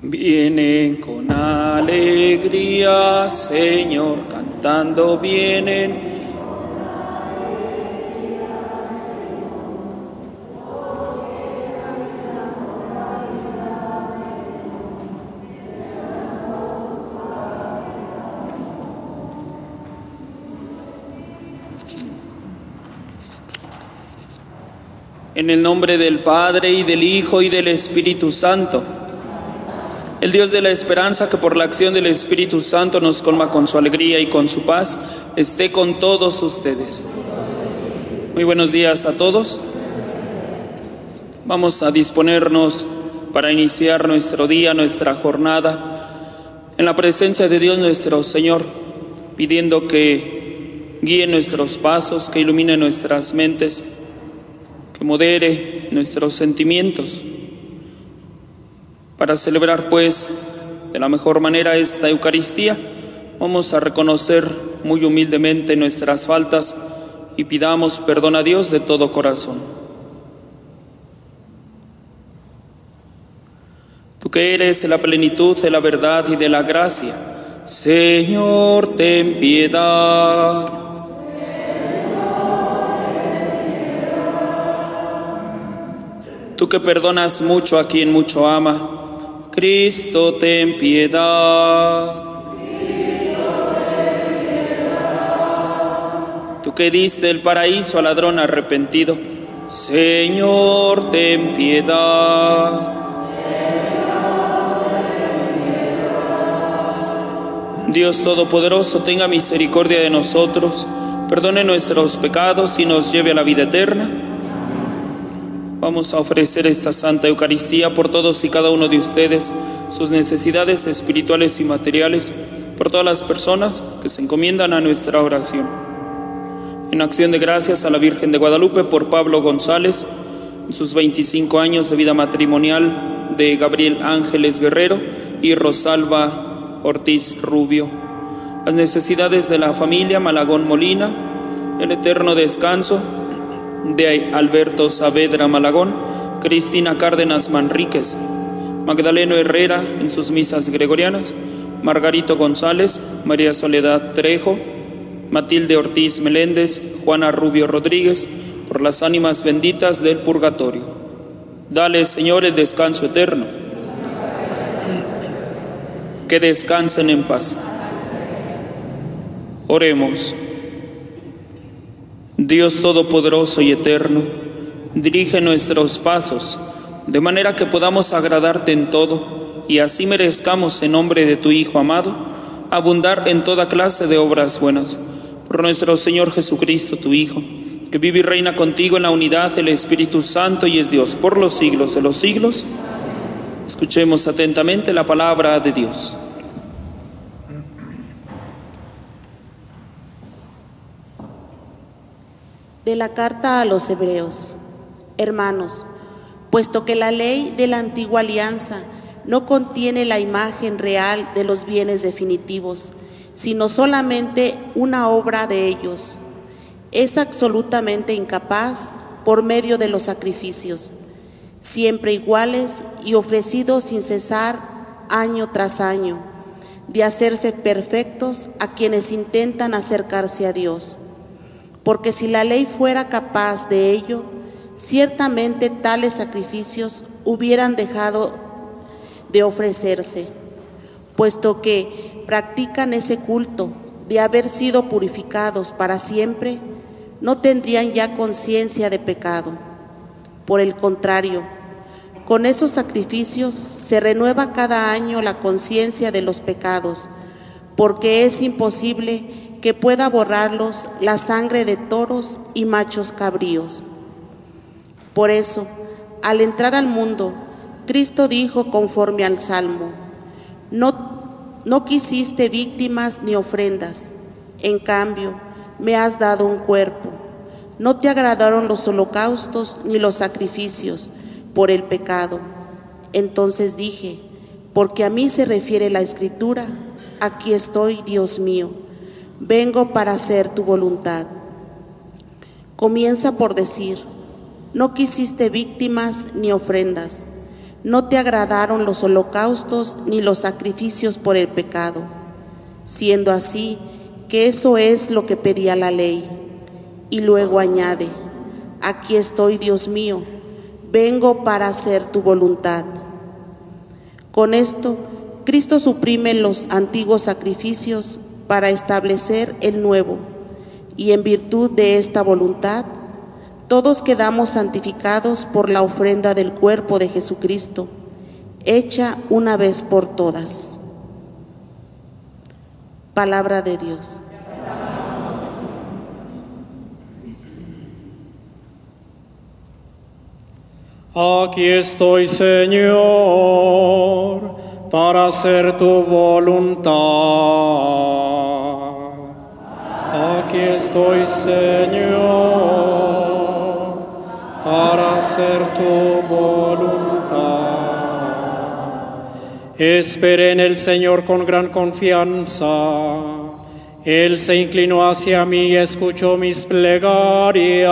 Vienen con alegría, Señor, cantando vienen. En el nombre del Padre y del Hijo y del Espíritu Santo. El Dios de la esperanza que por la acción del Espíritu Santo nos colma con su alegría y con su paz, esté con todos ustedes. Muy buenos días a todos. Vamos a disponernos para iniciar nuestro día, nuestra jornada, en la presencia de Dios nuestro Señor, pidiendo que guíe nuestros pasos, que ilumine nuestras mentes que modere nuestros sentimientos. Para celebrar pues de la mejor manera esta Eucaristía, vamos a reconocer muy humildemente nuestras faltas y pidamos perdón a Dios de todo corazón. Tú que eres la plenitud de la verdad y de la gracia, Señor, ten piedad. Tú que perdonas mucho a quien mucho ama, Cristo ten piedad. Tú que diste el paraíso al ladrón arrepentido, Señor, ten piedad. Dios Todopoderoso, tenga misericordia de nosotros, perdone nuestros pecados y nos lleve a la vida eterna. Vamos a ofrecer esta Santa Eucaristía por todos y cada uno de ustedes, sus necesidades espirituales y materiales, por todas las personas que se encomiendan a nuestra oración. En acción de gracias a la Virgen de Guadalupe por Pablo González, sus 25 años de vida matrimonial de Gabriel Ángeles Guerrero y Rosalba Ortiz Rubio. Las necesidades de la familia Malagón Molina, el eterno descanso de Alberto Saavedra Malagón, Cristina Cárdenas Manríquez, Magdaleno Herrera en sus misas gregorianas, Margarito González, María Soledad Trejo, Matilde Ortiz Meléndez, Juana Rubio Rodríguez, por las ánimas benditas del purgatorio. Dale, Señor, el descanso eterno. Que descansen en paz. Oremos. Dios Todopoderoso y Eterno, dirige nuestros pasos, de manera que podamos agradarte en todo y así merezcamos en nombre de tu Hijo amado, abundar en toda clase de obras buenas. Por nuestro Señor Jesucristo, tu Hijo, que vive y reina contigo en la unidad del Espíritu Santo y es Dios por los siglos de los siglos. Escuchemos atentamente la palabra de Dios. De la carta a los hebreos. Hermanos, puesto que la ley de la antigua alianza no contiene la imagen real de los bienes definitivos, sino solamente una obra de ellos, es absolutamente incapaz por medio de los sacrificios, siempre iguales y ofrecidos sin cesar año tras año, de hacerse perfectos a quienes intentan acercarse a Dios porque si la ley fuera capaz de ello, ciertamente tales sacrificios hubieran dejado de ofrecerse, puesto que practican ese culto de haber sido purificados para siempre, no tendrían ya conciencia de pecado. Por el contrario, con esos sacrificios se renueva cada año la conciencia de los pecados, porque es imposible que pueda borrarlos la sangre de toros y machos cabríos. Por eso, al entrar al mundo, Cristo dijo conforme al Salmo, no, no quisiste víctimas ni ofrendas, en cambio, me has dado un cuerpo. No te agradaron los holocaustos ni los sacrificios por el pecado. Entonces dije, porque a mí se refiere la escritura, aquí estoy, Dios mío vengo para hacer tu voluntad. Comienza por decir, no quisiste víctimas ni ofrendas, No te agradaron los holocaustos ni los sacrificios por el pecado, siendo así que eso es lo que pedía la ley. Y luego añade, aquí estoy, Dios mío, vengo para hacer tu voluntad. Con esto, Cristo suprime los antiguos sacrificios para establecer el nuevo, y en virtud de esta voluntad, todos quedamos santificados por la ofrenda del cuerpo de Jesucristo, hecha una vez por todas. Palabra de Dios. Aquí estoy, Señor, para hacer tu voluntad. Aquí estoy, Señor para hacer tu voluntad. Esperé en el Señor con gran confianza. Él se inclinó hacia mí y escuchó mis plegarias.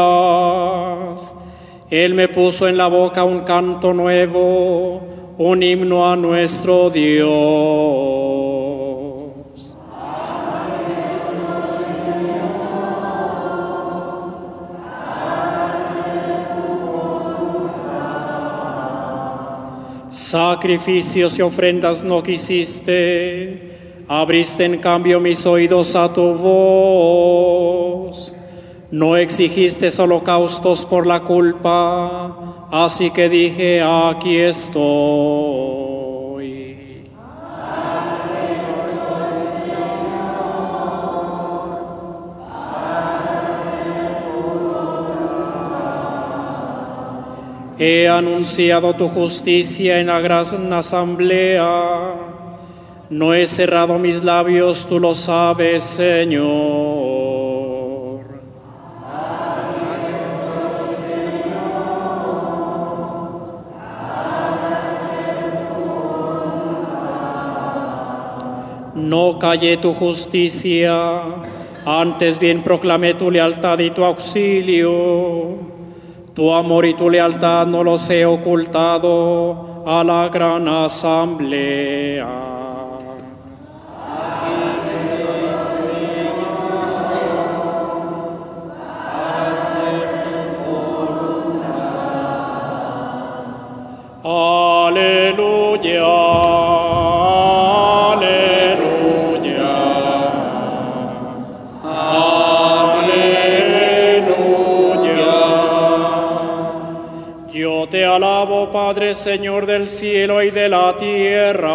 Él me puso en la boca un canto nuevo, un himno a nuestro Dios. Sacrificios y ofrendas no quisiste, abriste en cambio mis oídos a tu voz. No exigiste holocaustos por la culpa, así que dije, aquí estoy. He anunciado tu justicia en la gran asamblea. No he cerrado mis labios, tú lo sabes, Señor. No callé tu justicia, antes bien proclamé tu lealtad y tu auxilio. Tu amor y tu lealtad no los he ocultado a la gran asamblea. Padre, Señor del cielo y de la tierra,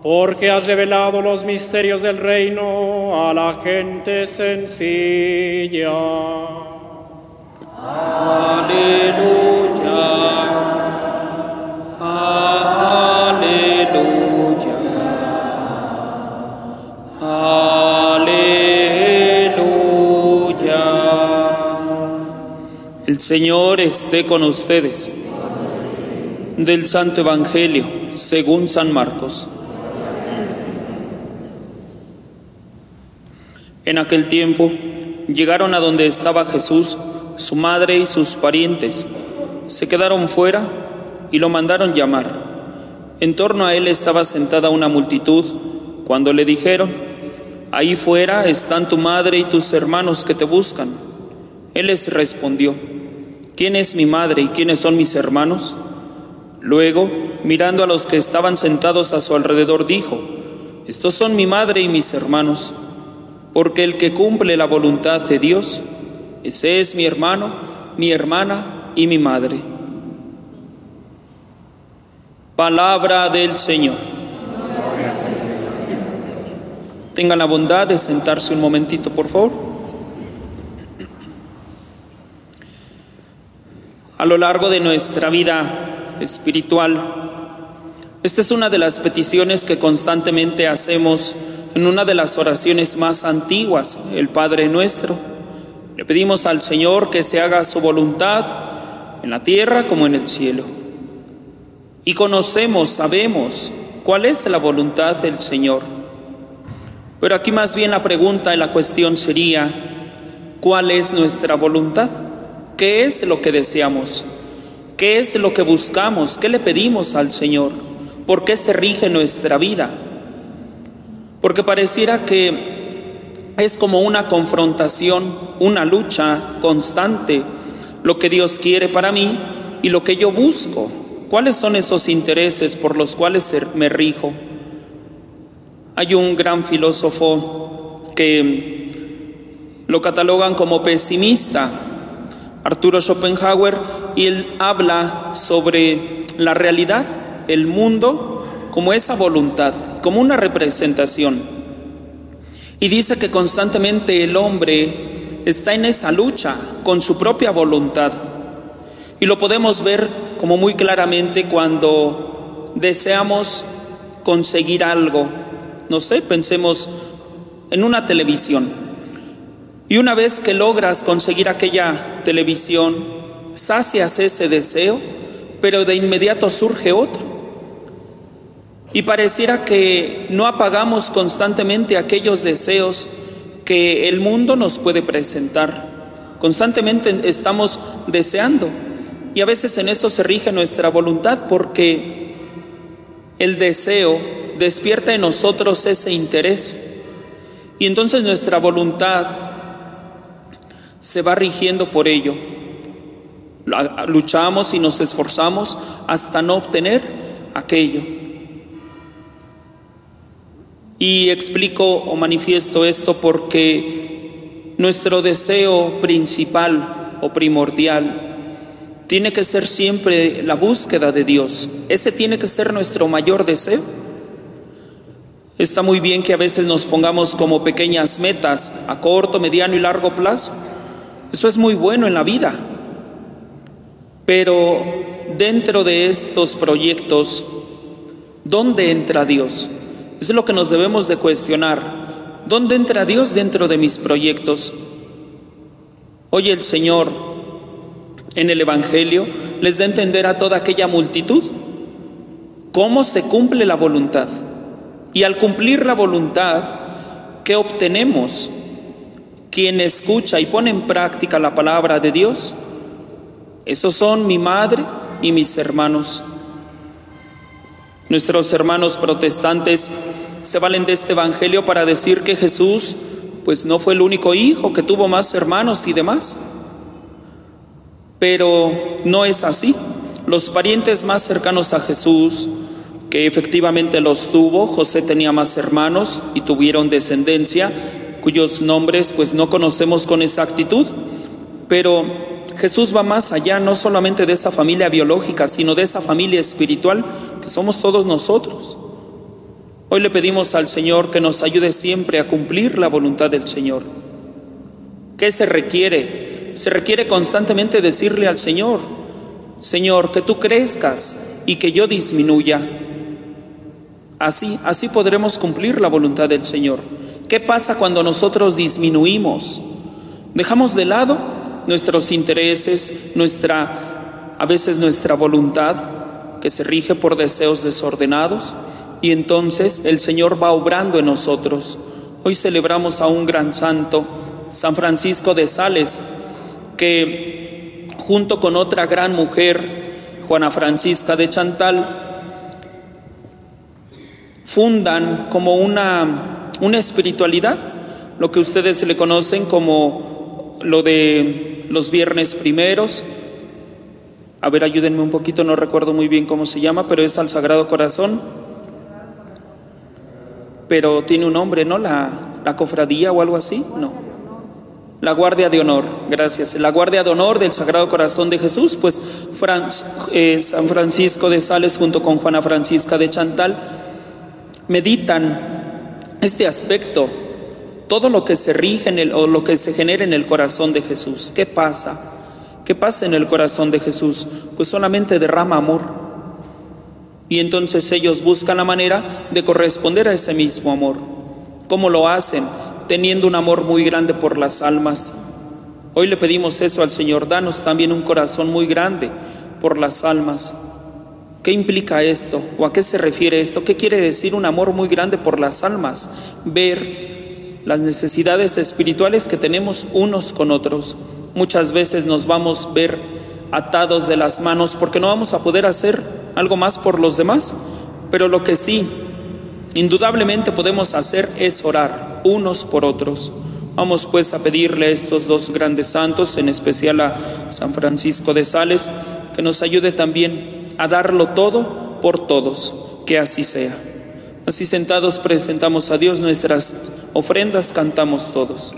porque has revelado los misterios del reino a la gente sencilla. Aleluya. Aleluya. El Señor esté con ustedes. Del Santo Evangelio, según San Marcos. En aquel tiempo llegaron a donde estaba Jesús, su madre y sus parientes. Se quedaron fuera y lo mandaron llamar. En torno a él estaba sentada una multitud. Cuando le dijeron, ahí fuera están tu madre y tus hermanos que te buscan. Él les respondió, ¿quién es mi madre y quiénes son mis hermanos? Luego, mirando a los que estaban sentados a su alrededor, dijo, estos son mi madre y mis hermanos, porque el que cumple la voluntad de Dios, ese es mi hermano, mi hermana y mi madre. Palabra del Señor. Tengan la bondad de sentarse un momentito, por favor. a lo largo de nuestra vida espiritual. Esta es una de las peticiones que constantemente hacemos en una de las oraciones más antiguas, el Padre nuestro. Le pedimos al Señor que se haga su voluntad en la tierra como en el cielo. Y conocemos, sabemos cuál es la voluntad del Señor. Pero aquí más bien la pregunta y la cuestión sería, ¿cuál es nuestra voluntad? ¿Qué es lo que deseamos? ¿Qué es lo que buscamos? ¿Qué le pedimos al Señor? ¿Por qué se rige nuestra vida? Porque pareciera que es como una confrontación, una lucha constante, lo que Dios quiere para mí y lo que yo busco. ¿Cuáles son esos intereses por los cuales me rijo? Hay un gran filósofo que lo catalogan como pesimista, Arturo Schopenhauer, y él habla sobre la realidad, el mundo, como esa voluntad, como una representación. Y dice que constantemente el hombre está en esa lucha con su propia voluntad. Y lo podemos ver como muy claramente cuando deseamos conseguir algo. No sé, pensemos en una televisión. Y una vez que logras conseguir aquella televisión, sacias ese deseo, pero de inmediato surge otro. Y pareciera que no apagamos constantemente aquellos deseos que el mundo nos puede presentar. Constantemente estamos deseando y a veces en eso se rige nuestra voluntad porque el deseo despierta en nosotros ese interés. Y entonces nuestra voluntad se va rigiendo por ello. Luchamos y nos esforzamos hasta no obtener aquello. Y explico o manifiesto esto porque nuestro deseo principal o primordial tiene que ser siempre la búsqueda de Dios. Ese tiene que ser nuestro mayor deseo. Está muy bien que a veces nos pongamos como pequeñas metas a corto, mediano y largo plazo. Eso es muy bueno en la vida. Pero dentro de estos proyectos, ¿dónde entra Dios? Es lo que nos debemos de cuestionar. ¿Dónde entra Dios dentro de mis proyectos? Oye el Señor en el Evangelio les da a entender a toda aquella multitud cómo se cumple la voluntad. Y al cumplir la voluntad, ¿qué obtenemos? Quien escucha y pone en práctica la palabra de Dios, esos son mi madre y mis hermanos. Nuestros hermanos protestantes se valen de este Evangelio para decir que Jesús pues no fue el único hijo, que tuvo más hermanos y demás. Pero no es así. Los parientes más cercanos a Jesús, que efectivamente los tuvo, José tenía más hermanos y tuvieron descendencia, cuyos nombres pues no conocemos con exactitud, pero Jesús va más allá no solamente de esa familia biológica, sino de esa familia espiritual que somos todos nosotros. Hoy le pedimos al Señor que nos ayude siempre a cumplir la voluntad del Señor. ¿Qué se requiere? se requiere constantemente decirle al Señor, Señor, que tú crezcas y que yo disminuya. Así, así podremos cumplir la voluntad del Señor. ¿Qué pasa cuando nosotros disminuimos? Dejamos de lado nuestros intereses, nuestra a veces nuestra voluntad que se rige por deseos desordenados y entonces el Señor va obrando en nosotros. Hoy celebramos a un gran santo, San Francisco de Sales, que junto con otra gran mujer, Juana Francisca de Chantal, fundan como una, una espiritualidad, lo que ustedes le conocen como lo de los viernes primeros. A ver, ayúdenme un poquito, no recuerdo muy bien cómo se llama, pero es al Sagrado Corazón. Pero tiene un nombre, ¿no? La, la cofradía o algo así, no. La Guardia de Honor, gracias. La Guardia de Honor del Sagrado Corazón de Jesús, pues eh, San Francisco de Sales junto con Juana Francisca de Chantal meditan este aspecto, todo lo que se rige en el, o lo que se genera en el corazón de Jesús. ¿Qué pasa? ¿Qué pasa en el corazón de Jesús? Pues solamente derrama amor. Y entonces ellos buscan la manera de corresponder a ese mismo amor. ¿Cómo lo hacen? teniendo un amor muy grande por las almas. Hoy le pedimos eso al Señor, danos también un corazón muy grande por las almas. ¿Qué implica esto? ¿O a qué se refiere esto? ¿Qué quiere decir un amor muy grande por las almas? Ver las necesidades espirituales que tenemos unos con otros. Muchas veces nos vamos a ver atados de las manos, porque no vamos a poder hacer algo más por los demás, pero lo que sí, indudablemente podemos hacer es orar unos por otros. Vamos pues a pedirle a estos dos grandes santos, en especial a San Francisco de Sales, que nos ayude también a darlo todo por todos, que así sea. Así sentados presentamos a Dios nuestras ofrendas, cantamos todos.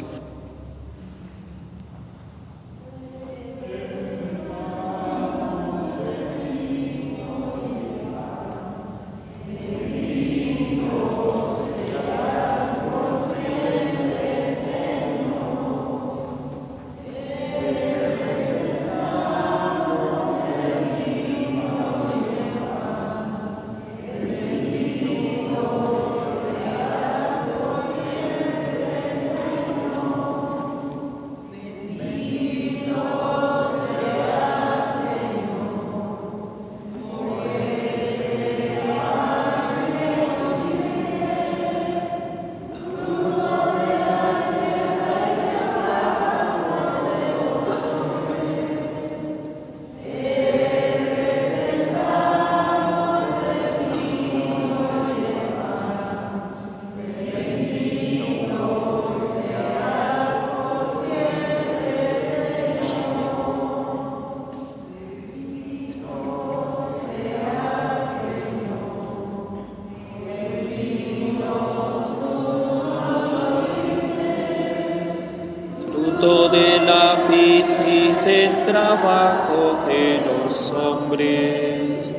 Trabajo de los hombres.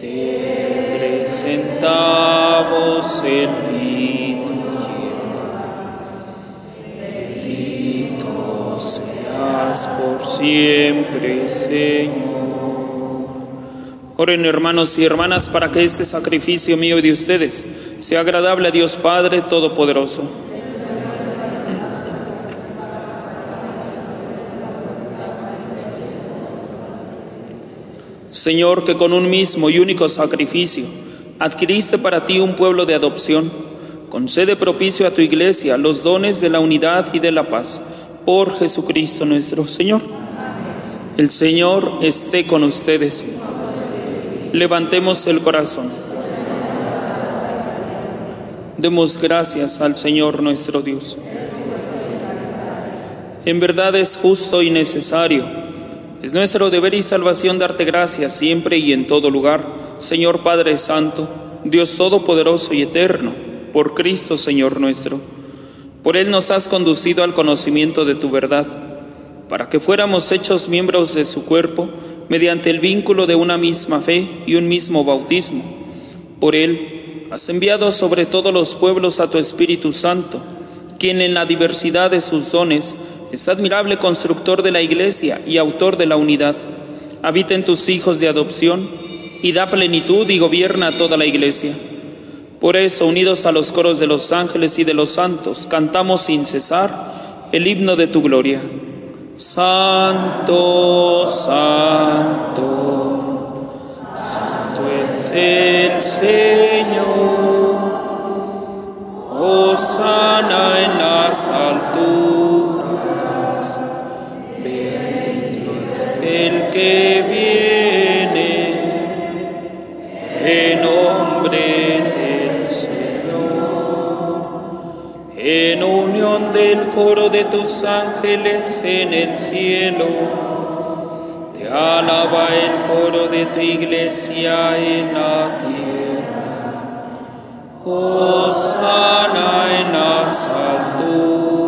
Te presentamos el vino y Bendito seas por siempre, Señor. Oren hermanos y hermanas para que este sacrificio mío y de ustedes sea agradable a Dios Padre Todopoderoso. Señor, que con un mismo y único sacrificio adquiriste para ti un pueblo de adopción, concede propicio a tu iglesia los dones de la unidad y de la paz, por Jesucristo nuestro Señor. El Señor esté con ustedes. Levantemos el corazón. Demos gracias al Señor nuestro Dios. En verdad es justo y necesario es nuestro deber y salvación darte gracias siempre y en todo lugar, Señor Padre Santo, Dios Todopoderoso y Eterno, por Cristo Señor nuestro. Por Él nos has conducido al conocimiento de tu verdad, para que fuéramos hechos miembros de su cuerpo mediante el vínculo de una misma fe y un mismo bautismo. Por Él has enviado sobre todos los pueblos a tu Espíritu Santo, quien en la diversidad de sus dones es admirable constructor de la iglesia y autor de la unidad. Habita en tus hijos de adopción y da plenitud y gobierna toda la iglesia. Por eso, unidos a los coros de los ángeles y de los santos, cantamos sin cesar el himno de tu gloria. Santo, santo, santo es el Señor. sana en las alturas el que viene en nombre del Señor, en unión del coro de tus ángeles en el cielo. Te alaba el coro de tu iglesia en la tierra. sana en las alturas.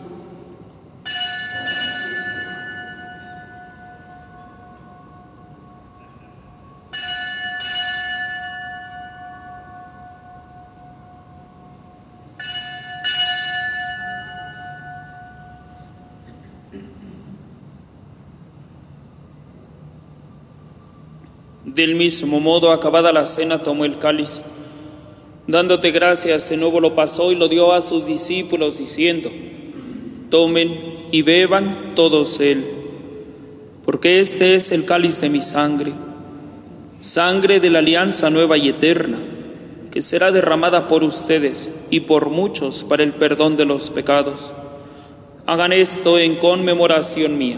Del mismo modo, acabada la cena, tomó el cáliz. Dándote gracias, de nuevo lo pasó y lo dio a sus discípulos, diciendo, tomen y beban todos él, porque este es el cáliz de mi sangre, sangre de la alianza nueva y eterna, que será derramada por ustedes y por muchos para el perdón de los pecados. Hagan esto en conmemoración mía.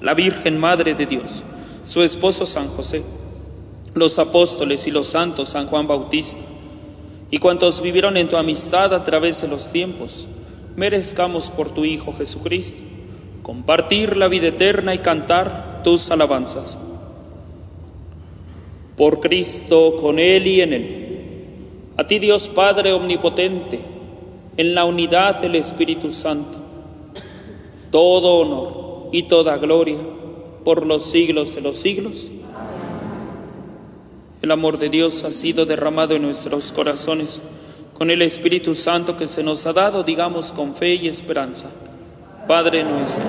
la Virgen Madre de Dios, su esposo San José, los apóstoles y los santos San Juan Bautista, y cuantos vivieron en tu amistad a través de los tiempos, merezcamos por tu Hijo Jesucristo compartir la vida eterna y cantar tus alabanzas. Por Cristo, con Él y en Él. A ti Dios Padre Omnipotente, en la unidad del Espíritu Santo, todo honor y toda gloria por los siglos de los siglos. El amor de Dios ha sido derramado en nuestros corazones con el Espíritu Santo que se nos ha dado, digamos, con fe y esperanza. Padre nuestro.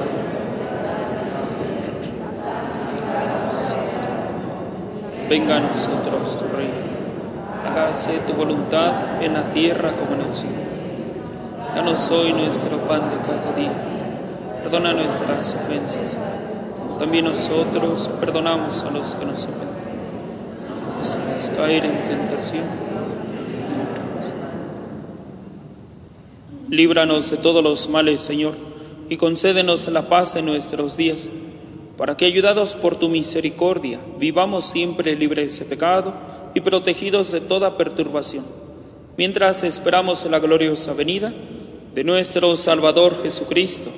Venga a nosotros tu reino. Hágase tu voluntad en la tierra como en el cielo. Danos hoy nuestro pan de cada día Perdona nuestras ofensas, como también nosotros perdonamos a los que nos ofenden. No nos caer en tentación. Líbranos de todos los males, Señor, y concédenos la paz en nuestros días, para que, ayudados por tu misericordia, vivamos siempre libres de pecado y protegidos de toda perturbación, mientras esperamos la gloriosa venida de nuestro Salvador Jesucristo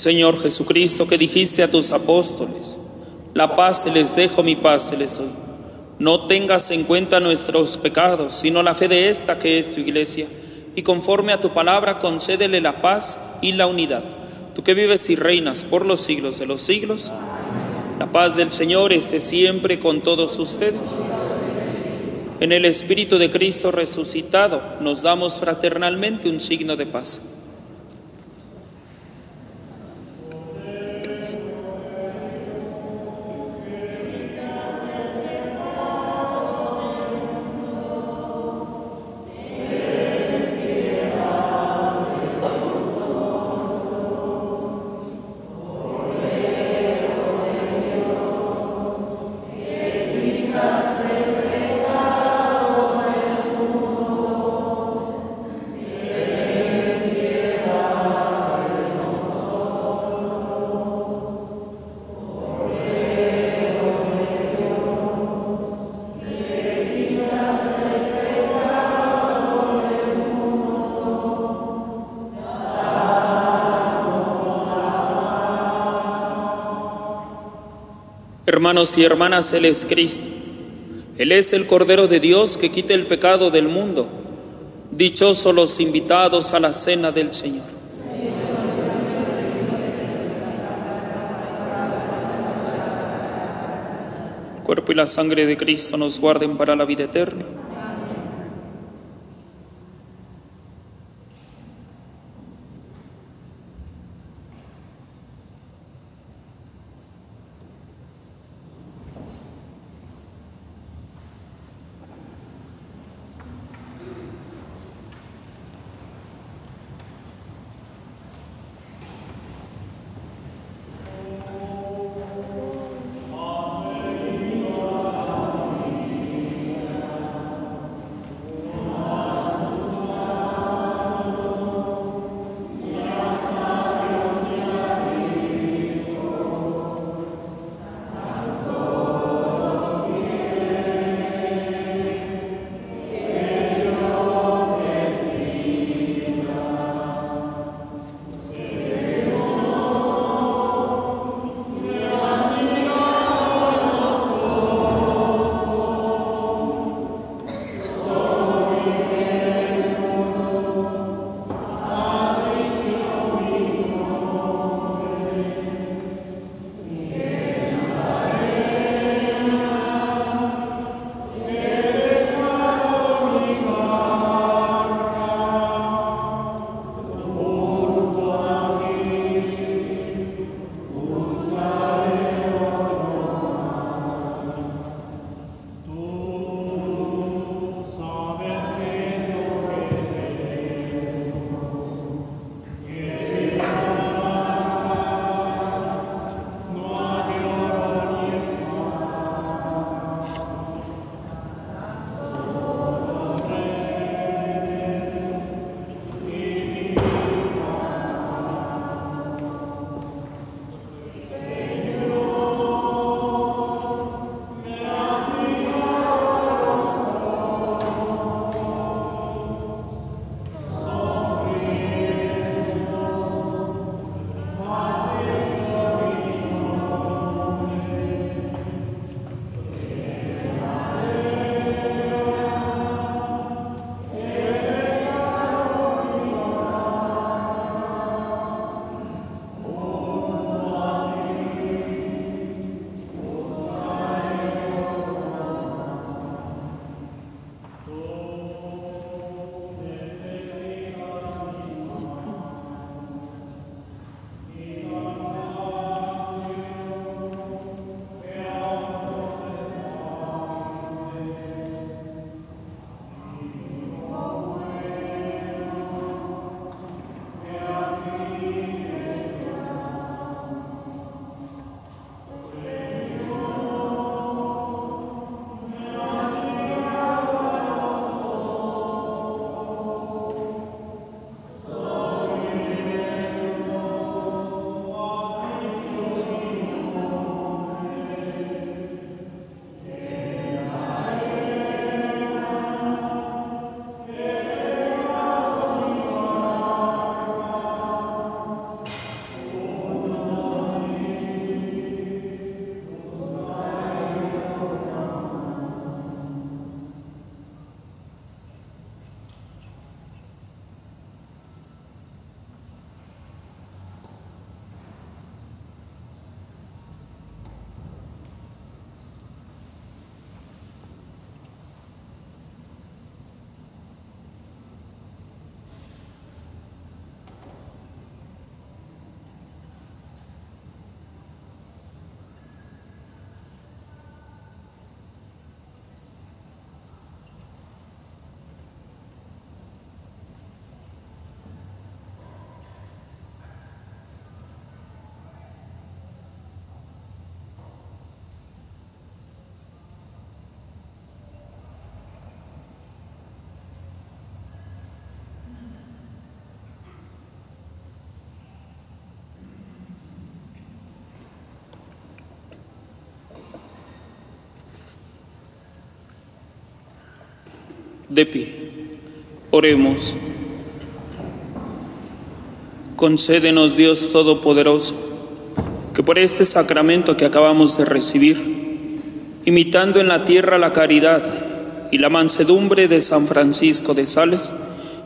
Señor Jesucristo, que dijiste a tus apóstoles, la paz se les dejo, mi paz se les doy. No tengas en cuenta nuestros pecados, sino la fe de esta que es tu iglesia, y conforme a tu palabra concédele la paz y la unidad. Tú que vives y reinas por los siglos de los siglos, la paz del Señor esté siempre con todos ustedes. En el Espíritu de Cristo resucitado nos damos fraternalmente un signo de paz. Hermanos y hermanas, Él es Cristo. Él es el Cordero de Dios que quita el pecado del mundo. Dichosos los invitados a la cena del Señor. El cuerpo y la sangre de Cristo nos guarden para la vida eterna. De pie. Oremos. Concédenos, Dios Todopoderoso, que por este sacramento que acabamos de recibir, imitando en la tierra la caridad y la mansedumbre de San Francisco de Sales,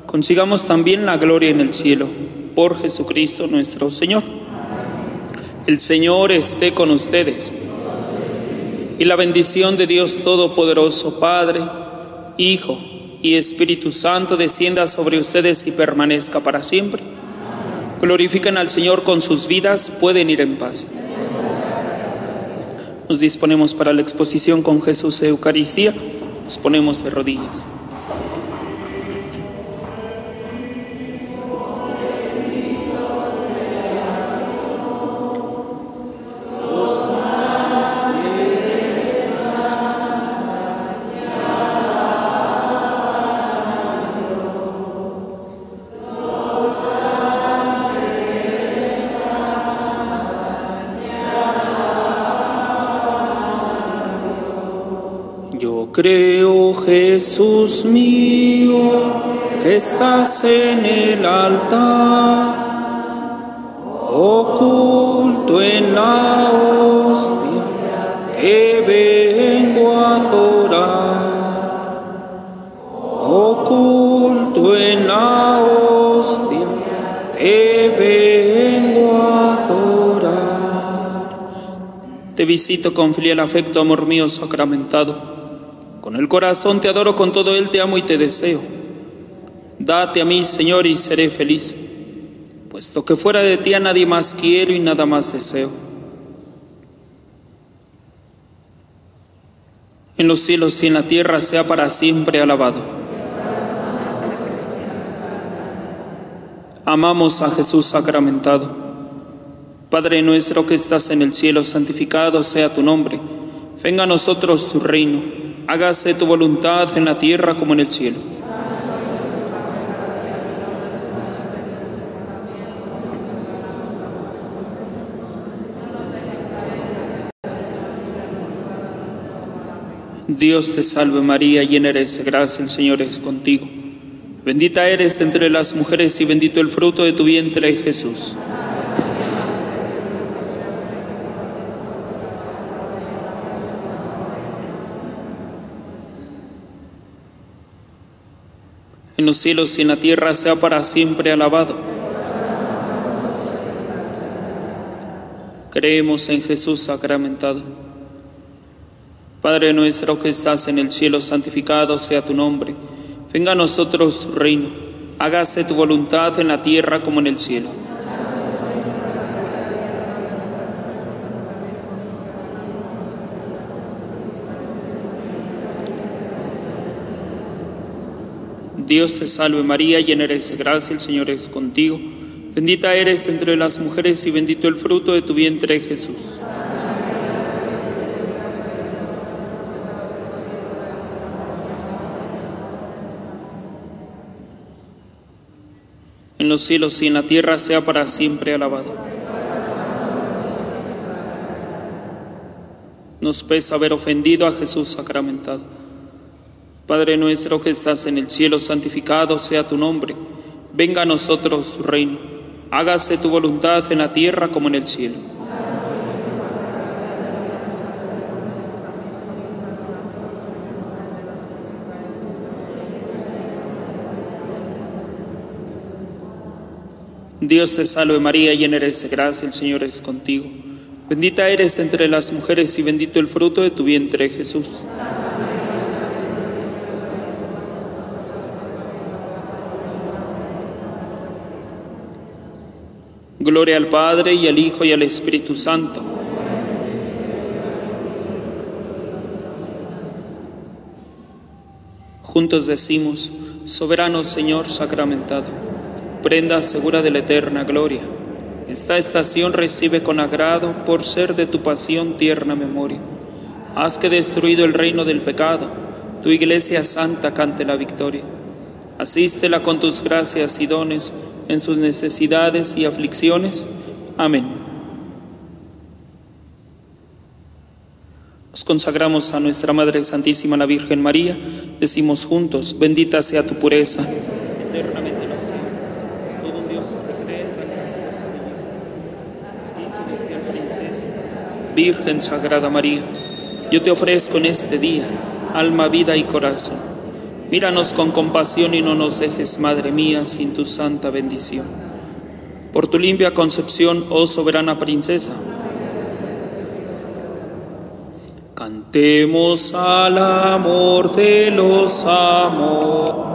consigamos también la gloria en el cielo, por Jesucristo nuestro Señor. El Señor esté con ustedes. Y la bendición de Dios Todopoderoso, Padre, Hijo y Espíritu Santo descienda sobre ustedes y permanezca para siempre. Glorifican al Señor con sus vidas, pueden ir en paz. Nos disponemos para la exposición con Jesús Eucaristía, nos ponemos de rodillas. Estás en el altar, oculto en la hostia, te vengo a adorar. Oculto en la hostia, te vengo a adorar. Te visito con filial afecto, amor mío sacramentado. Con el corazón te adoro, con todo él te amo y te deseo. Date a mí, Señor, y seré feliz, puesto que fuera de ti a nadie más quiero y nada más deseo. En los cielos y en la tierra sea para siempre alabado. Amamos a Jesús sacramentado. Padre nuestro que estás en el cielo, santificado sea tu nombre. Venga a nosotros tu reino hágase tu voluntad en la tierra como en el cielo. Dios te salve María, llena eres de gracia, el Señor es contigo. Bendita eres entre las mujeres y bendito el fruto de tu vientre Jesús. en los cielos y en la tierra sea para siempre alabado. Creemos en Jesús sacramentado. Padre nuestro que estás en el cielo, santificado sea tu nombre. Venga a nosotros tu reino. Hágase tu voluntad en la tierra como en el cielo. Dios te salve María, llena eres de gracia, el Señor es contigo. Bendita eres entre las mujeres y bendito el fruto de tu vientre Jesús. En los cielos y en la tierra sea para siempre alabado. Nos pesa haber ofendido a Jesús sacramentado. Padre nuestro que estás en el cielo, santificado sea tu nombre. Venga a nosotros tu reino. Hágase tu voluntad en la tierra como en el cielo. Dios te salve María, llena eres de gracia, el Señor es contigo. Bendita eres entre las mujeres y bendito el fruto de tu vientre Jesús. Gloria al Padre y al Hijo y al Espíritu Santo. Juntos decimos, soberano Señor sacramentado, prenda segura de la eterna gloria. Esta estación recibe con agrado por ser de tu pasión tierna memoria. Haz que destruido el reino del pecado, tu iglesia santa cante la victoria. Asístela con tus gracias y dones en sus necesidades y aflicciones. Amén. Nos consagramos a nuestra Madre Santísima, la Virgen María. Decimos juntos, bendita sea tu pureza. Eternamente lo sea. Es todo un Dios que cree tan graciosa belleza. A ti, celestial princesa, Virgen Sagrada María, yo te ofrezco en este día alma, vida y corazón. Míranos con compasión y no nos dejes, Madre mía, sin tu santa bendición. Por tu limpia concepción, oh soberana princesa, Cantemos al amor de los amores.